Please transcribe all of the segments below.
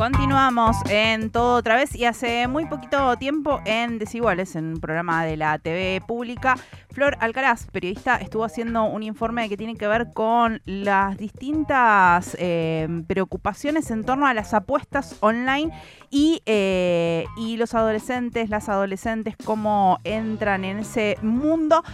Continuamos en todo otra vez y hace muy poquito tiempo en Desiguales, en un programa de la TV pública, Flor Alcaraz, periodista, estuvo haciendo un informe que tiene que ver con las distintas eh, preocupaciones en torno a las apuestas online y, eh, y los adolescentes, las adolescentes, cómo entran en ese mundo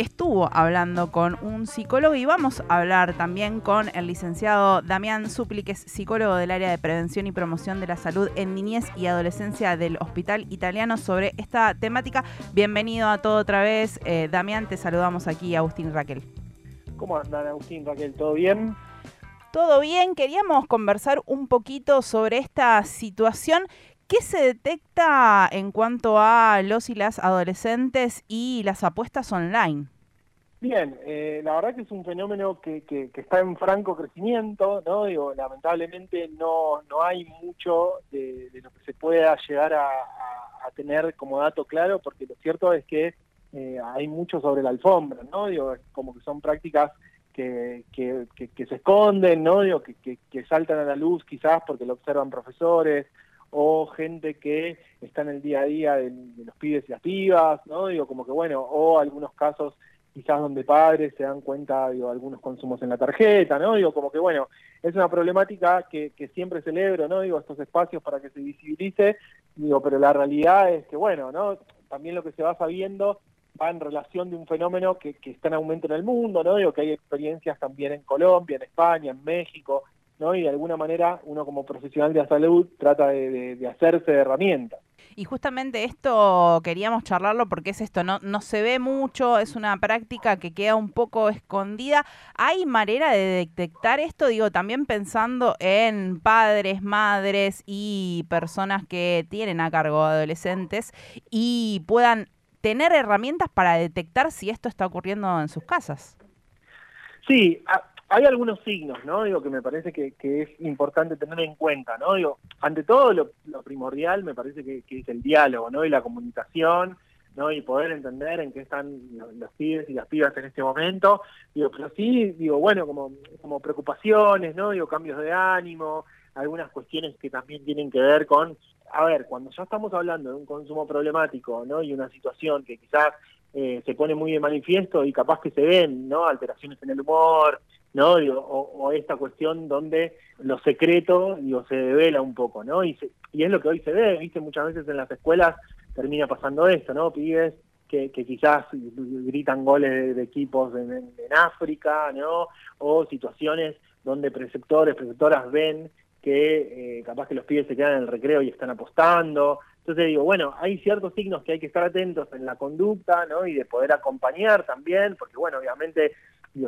estuvo hablando con un psicólogo y vamos a hablar también con el licenciado Damián Supli, que es psicólogo del área de prevención y promoción de la salud en niñez y adolescencia del Hospital Italiano sobre esta temática. Bienvenido a todo otra vez. Eh, Damián, te saludamos aquí, Agustín y Raquel. ¿Cómo andan, Agustín, Raquel? ¿Todo bien? Todo bien, queríamos conversar un poquito sobre esta situación ¿Qué se detecta en cuanto a los y las adolescentes y las apuestas online? Bien, eh, la verdad que es un fenómeno que, está en franco crecimiento, ¿no? Digo, lamentablemente no, no hay mucho de, lo que se pueda llegar a, tener como dato claro, porque lo cierto es que eh, hay mucho sobre la alfombra, ¿no? Digo, como que son prácticas que, que, se esconden, ¿no? Digo, que, que saltan a la luz quizás porque lo observan profesores o gente que está en el día a día de, los pibes y las pibas, ¿no? Digo, como que bueno, o algunos casos quizás donde padres se dan cuenta, digo, algunos consumos en la tarjeta, ¿no? Digo, como que bueno, es una problemática que, que siempre celebro, ¿no? Digo, estos espacios para que se visibilice, digo, pero la realidad es que bueno, ¿no? También lo que se va sabiendo va en relación de un fenómeno que, que está en aumento en el mundo, ¿no? Digo, que hay experiencias también en Colombia, en España, en México, y de alguna manera uno como profesional de la salud trata de, hacerse de herramientas. Y justamente esto queríamos charlarlo porque es esto, no, no se ve mucho, es una práctica que queda un poco escondida. ¿Hay manera de detectar esto? Digo, también pensando en padres, madres y personas que tienen a cargo adolescentes y puedan tener herramientas para detectar si esto está ocurriendo en sus casas. Sí, hay algunos signos, ¿no? Digo, que me parece que, es importante tener en cuenta, ¿no? Digo, ante todo lo, primordial me parece que, es el diálogo, ¿no? Y la comunicación, ¿no? Y poder entender en qué están los, pibes y las pibas en este momento. Digo, pero sí, digo, bueno, como, como preocupaciones, ¿no? Digo, cambios de ánimo, algunas cuestiones que también tienen que ver con, a ver, cuando ya estamos hablando de un consumo problemático, ¿no? Y una situación que quizás eh, se pone muy de manifiesto y capaz que se ven, ¿no? Alteraciones en el humor, ¿no? o, esta cuestión donde lo secreto digo, se devela un poco, ¿no? Y, y es lo que hoy se ve, ¿viste? Muchas veces en las escuelas termina pasando esto, ¿no? Pibes que, que quizás gritan goles de, equipos en, África, ¿no? O situaciones donde preceptores, preceptoras ven que eh, capaz que los pibes se quedan en el recreo y están apostando. Entonces digo, bueno, hay ciertos signos que hay que estar atentos en la conducta, ¿no? Y de poder acompañar también, porque bueno, obviamente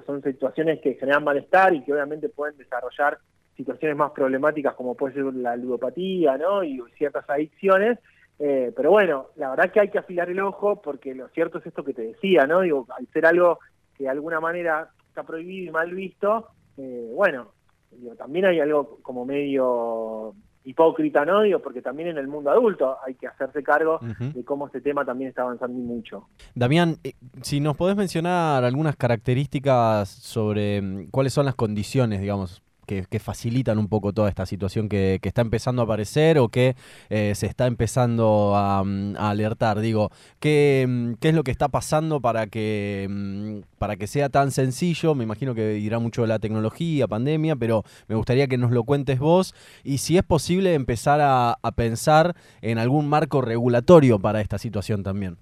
son situaciones que generan malestar y que obviamente pueden desarrollar situaciones más problemáticas como puede ser la ludopatía, ¿no? Y ciertas adicciones. Eh, pero bueno, la verdad que hay que afilar el ojo porque lo cierto es esto que te decía, ¿no? Digo, al ser algo que de alguna manera está prohibido y mal visto, eh, bueno, digo, también hay algo como medio hipócrita, ¿no? Digo, porque también en el mundo adulto hay que hacerse cargo de cómo este tema también está avanzando mucho. Damián, eh, si nos podés mencionar algunas características sobre mm, cuáles son las condiciones, digamos, que, facilitan un poco toda esta situación que, está empezando a aparecer o que eh, se está empezando mm, a, alertar. Digo, ¿qué, mm, ¿qué, es lo que está pasando para que, mm, para que sea tan sencillo? Me imagino que dirá mucho la tecnología, pandemia, pero me gustaría que nos lo cuentes vos y si es posible empezar a pensar en algún marco regulatorio para esta situación también.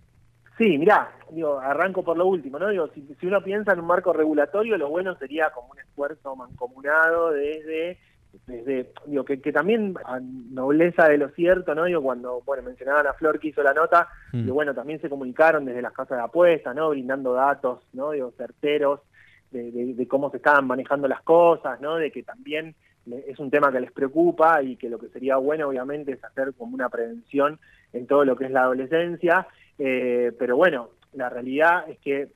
Sí, mirá, digo, arranco por lo último, ¿no? Digo, si, si, uno piensa en un marco regulatorio, lo bueno sería como un esfuerzo mancomunado desde, desde digo, que, que también a nobleza de lo cierto, ¿no? Digo, cuando, bueno, mencionaban a Flor que hizo la nota, mm. bueno, también se comunicaron desde las casas de apuesta, ¿no? Brindando datos, ¿no? Digo, certeros de, de cómo se estaban manejando las cosas, ¿no? De que también es un tema que les preocupa y que lo que sería bueno obviamente es hacer como una prevención en todo lo que es la adolescencia eh, pero bueno, la realidad es que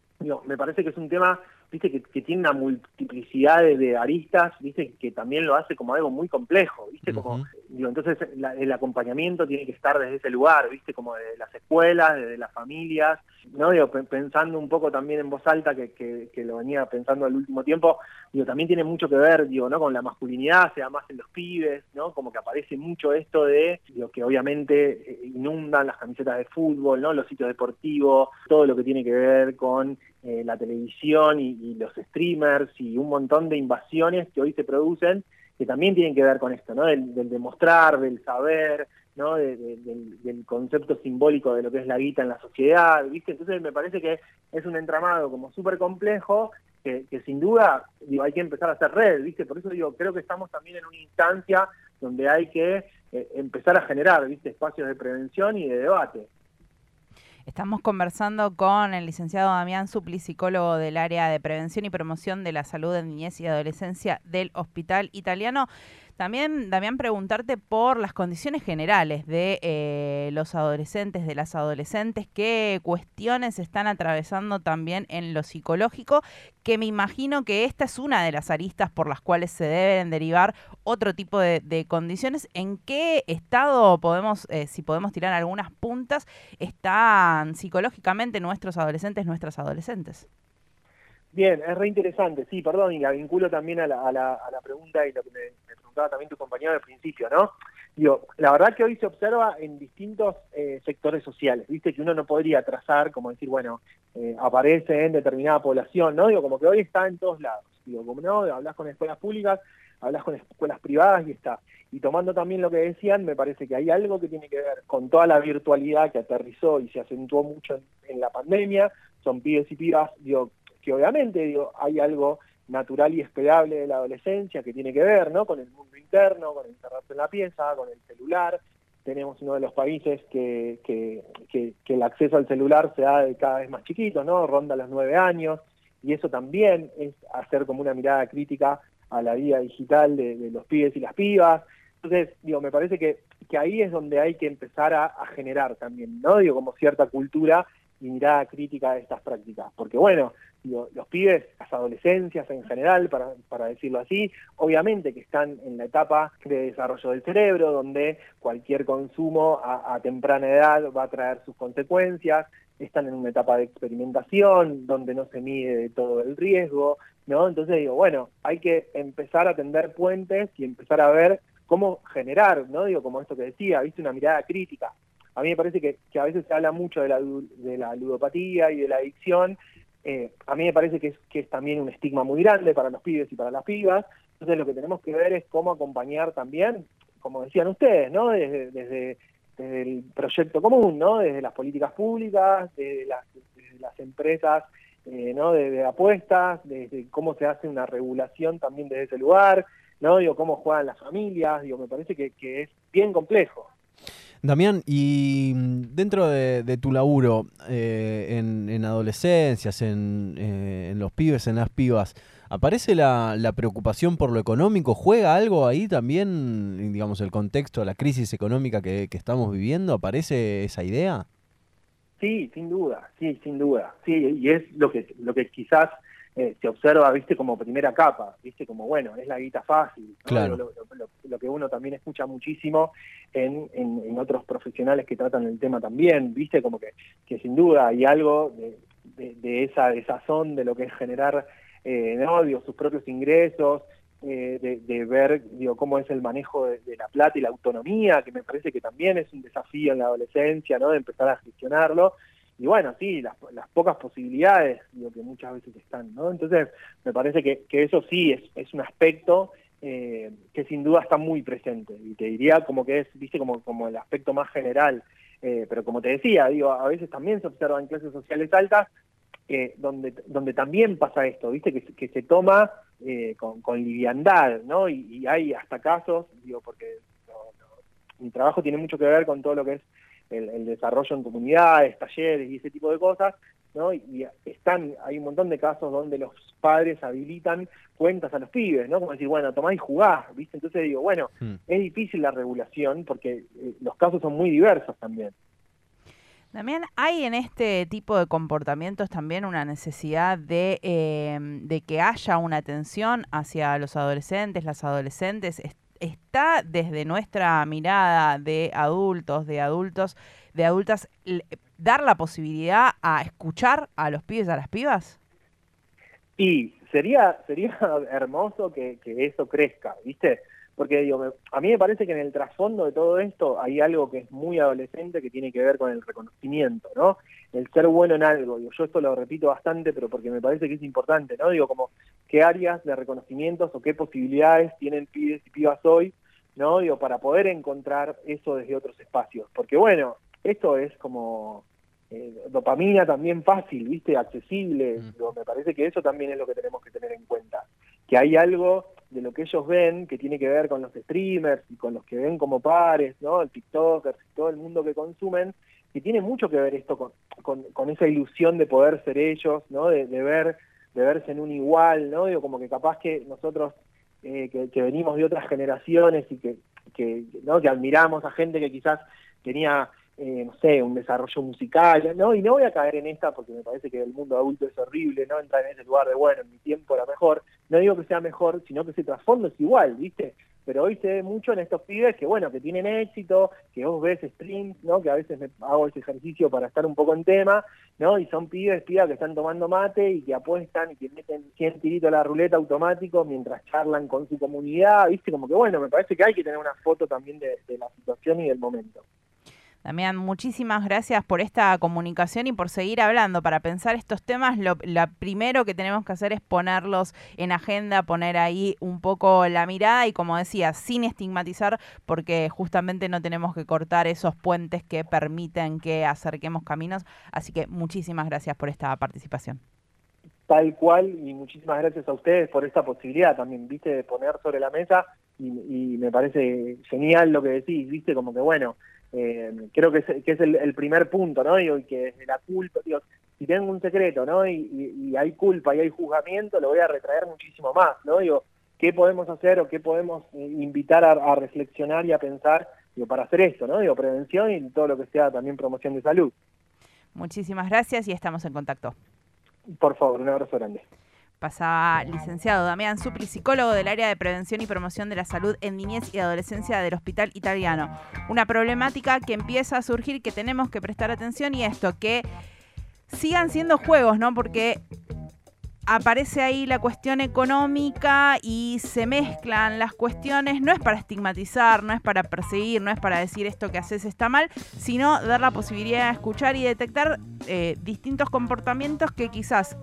me parece que es un tema viste que, tiene una multiplicidad de, aristas, viste que también lo hace como algo muy complejo, viste como digo, entonces el acompañamiento tiene que estar desde ese lugar, ¿viste? Como de las escuelas, desde las familias, ¿no? Digo, pensando un poco también en voz alta, que, que, lo venía pensando al último tiempo, digo, también tiene mucho que ver, digo, ¿no? Con la masculinidad, sea más en los pibes, ¿no? Como que aparece mucho esto de, digo, que obviamente eh, inundan las camisetas de fútbol, ¿no? Los sitios deportivos, todo lo que tiene que ver con eh, la televisión y, los streamers y un montón de invasiones que hoy se producen que también tienen que ver con esto, ¿no? Del, demostrar, del saber, ¿no? del, concepto simbólico de lo que es la guita en la sociedad, ¿viste? Entonces me parece que es un entramado como súper complejo que, sin duda digo, hay que empezar a hacer red, ¿viste? Por eso digo, creo que estamos también en una instancia donde hay que eh, empezar a generar, ¿viste? Espacios de prevención y de debate. Estamos conversando con el licenciado Damián Supli, psicólogo del área de prevención y promoción de la salud en niñez y adolescencia del Hospital Italiano. También, Damián, preguntarte por las condiciones generales de eh, los adolescentes, de las adolescentes, qué cuestiones están atravesando también en lo psicológico, que me imagino que esta es una de las aristas por las cuales se deben derivar otro tipo de, condiciones. ¿En qué estado podemos, eh, si podemos tirar algunas puntas, están psicológicamente nuestros adolescentes, nuestras adolescentes? Bien, es re interesante, sí, perdón, y la vinculo también a la, a la, a la pregunta y lo que me, preguntaba también tu compañero al principio, ¿no? Digo, la verdad que hoy se observa en distintos eh, sectores sociales, viste que uno no podría trazar, como decir, bueno, eh, aparece en determinada población, ¿no? Digo, como que hoy está en todos lados, digo, como no, hablas con escuelas públicas, hablas con escuelas privadas y está. Y tomando también lo que decían, me parece que hay algo que tiene que ver con toda la virtualidad que aterrizó y se acentuó mucho en, la pandemia, son pibes y pibas, digo, que obviamente digo, hay algo natural y esperable de la adolescencia que tiene que ver ¿no? con el mundo interno, con encerrarse en la pieza, con el celular. Tenemos uno de los países que, que, el acceso al celular se da de cada vez más chiquito, ¿no? ronda los nueve años, y eso también es hacer como una mirada crítica a la vida digital de, los pibes y las pibas. Entonces, digo, me parece que, que ahí es donde hay que empezar a, a generar también, ¿no? Digo, como cierta cultura y mirada crítica de estas prácticas. Porque bueno, los pibes, las adolescencias en general, para, para decirlo así, obviamente que están en la etapa de desarrollo del cerebro, donde cualquier consumo a, temprana edad va a traer sus consecuencias, están en una etapa de experimentación, donde no se mide todo el riesgo, ¿no? Entonces digo, bueno, hay que empezar a tender puentes y empezar a ver cómo generar, ¿no? Digo, como esto que decía, viste, una mirada crítica. A mí me parece que, a veces se habla mucho de la, de la ludopatía y de la adicción, eh, a mí me parece que es, que es también un estigma muy grande para los pibes y para las pibas. Entonces lo que tenemos que ver es cómo acompañar también, como decían ustedes, ¿no? Desde, el proyecto común, ¿no? Desde las políticas públicas, desde las, empresas, eh, ¿no? De, apuestas, desde cómo se hace una regulación también desde ese lugar, ¿no? Digo, cómo juegan las familias, digo, me parece que es bien complejo. Damián, y mm, dentro de, tu laburo eh, en, adolescencias, eh, en, los pibes, en las pibas, ¿aparece la, preocupación por lo económico? ¿Juega algo ahí también, digamos, el contexto, la crisis económica que, que estamos viviendo? ¿Aparece esa idea? Sí, sin duda, sí, sin duda. Sí, y es lo que, lo que quizás eh, se observa, viste, como primera capa, viste, como bueno, es la guita fácil. Claro. Lo, que uno también escucha muchísimo en, en, otros profesionales que tratan el tema también, viste, como que, que sin duda hay algo de, de, esa desazón de lo que es generar, eh, ¿no? Digo, sus propios ingresos, eh, de, de, ver digo, cómo es el manejo de, de, la plata y la autonomía, que me parece que también es un desafío en la adolescencia, ¿no? De empezar a gestionarlo y bueno, sí, las, las pocas posibilidades digo, que muchas veces están, ¿no? Entonces, me parece que, que eso sí es, es un aspecto eh, que sin duda está muy presente, y te diría como que es, viste, como, como el aspecto más general, eh, pero como te decía, digo, a veces también se observa en clases sociales altas, eh, donde, donde también pasa esto, viste, que, se toma con, con liviandad, ¿no? Y, hay hasta casos, digo, porque mi trabajo tiene mucho que ver con todo lo que es el, desarrollo en comunidades, talleres y ese tipo de cosas, ¿no? Y, están, hay un montón de casos donde los padres habilitan cuentas a los pibes, ¿no? Como decir, bueno, tomá y jugá, ¿viste? Entonces digo, bueno, hmm. es difícil la regulación porque eh, los casos son muy diversos también. También hay en este tipo de comportamientos también una necesidad de, eh, de que haya una atención hacia los adolescentes, las adolescentes, está desde nuestra mirada de adultos, de adultos, de adultas, dar la posibilidad a escuchar a los pibes, a las pibas? Y sería, sería hermoso que, que eso crezca, ¿viste? Porque digo, a mí me parece que en el trasfondo de todo esto hay algo que es muy adolescente que tiene que ver con el reconocimiento, ¿no? El ser bueno en algo. Digo, yo esto lo repito bastante, pero porque me parece que es importante, ¿no? Digo, como qué áreas de reconocimientos o qué posibilidades tienen pibes y pibas hoy, ¿no? Digo, para poder encontrar eso desde otros espacios. Porque bueno, esto es como eh, dopamina también fácil, ¿viste? Accesible. Mm. me parece que eso también es lo que tenemos que tener en cuenta. Que hay algo de lo que ellos ven, que tiene que ver con los streamers y con los que ven como pares, ¿no? El TikTokers y todo el mundo que consumen, que tiene mucho que ver esto con, con, esa ilusión de poder ser ellos, ¿no? De, ver de verse en un igual, ¿no? Digo, como que capaz que nosotros eh, que, venimos de otras generaciones y que, que, ¿no? que admiramos a gente que quizás tenía eh, no sé, un desarrollo musical, ¿no? Y no voy a caer en esta porque me parece que el mundo adulto es horrible, ¿no? Entrar en ese lugar de, bueno, en mi tiempo era mejor. No digo que sea mejor, sino que ese trasfondo es igual, ¿viste? Pero hoy se ve mucho en estos pibes que, bueno, que tienen éxito, que vos ves streams, ¿no? Que a veces me hago ese ejercicio para estar un poco en tema, ¿no? Y son pibes, pibas que están tomando mate y que apuestan y que meten 100 tiritos a la ruleta automático mientras charlan con su comunidad, ¿viste? Como que, bueno, me parece que hay que tener una foto también de la situación y del momento. Damián, muchísimas gracias por esta comunicación y por seguir hablando. Para pensar estos temas, lo, primero que tenemos que hacer es ponerlos en agenda, poner ahí un poco la mirada y, como decía, sin estigmatizar, porque justamente no tenemos que cortar esos puentes que permiten que acerquemos caminos. Así que muchísimas gracias por esta participación. Tal cual, y muchísimas gracias a ustedes por esta posibilidad también, viste, de poner sobre la mesa y, y me parece genial lo que decís, viste, como que bueno, eh, creo que es, que es el, primer punto, ¿no? y que desde la culpa, digo, si tengo un secreto, ¿no? Y, hay culpa y hay juzgamiento, lo voy a retraer muchísimo más, ¿no? Digo, ¿qué podemos hacer o qué podemos eh, invitar a, reflexionar y a pensar digo, para hacer esto, ¿no? Digo, prevención y todo lo que sea también promoción de salud. Muchísimas gracias y estamos en contacto. Por favor, un abrazo grande. Pasaba licenciado Damián Supri, psicólogo del área de prevención y promoción de la salud en niñez y adolescencia del Hospital Italiano. Una problemática que empieza a surgir, que tenemos que prestar atención y esto, que sigan siendo juegos, ¿no? Porque aparece ahí la cuestión económica y se mezclan las cuestiones, no es para estigmatizar, no es para perseguir, no es para decir esto que haces está mal, sino dar la posibilidad de escuchar y detectar eh, distintos comportamientos que quizás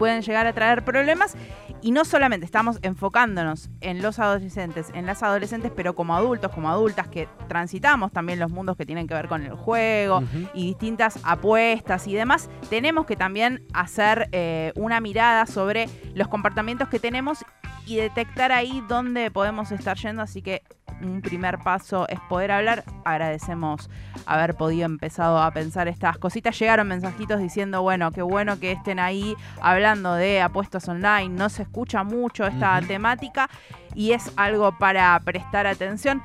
pueden llegar a traer problemas. Y no solamente estamos enfocándonos en los adolescentes, en las adolescentes, pero como adultos, como adultas que transitamos también los mundos que tienen que ver con el juego y distintas apuestas y demás, tenemos que también hacer eh, una mirada sobre los comportamientos que tenemos y detectar ahí dónde podemos estar yendo. Así que un primer paso es poder hablar. Agradecemos haber podido empezado a pensar estas cositas. Llegaron mensajitos diciendo, bueno, qué bueno que estén ahí hablando de apuestas online. No se escucha mucho esta temática y es algo para prestar atención.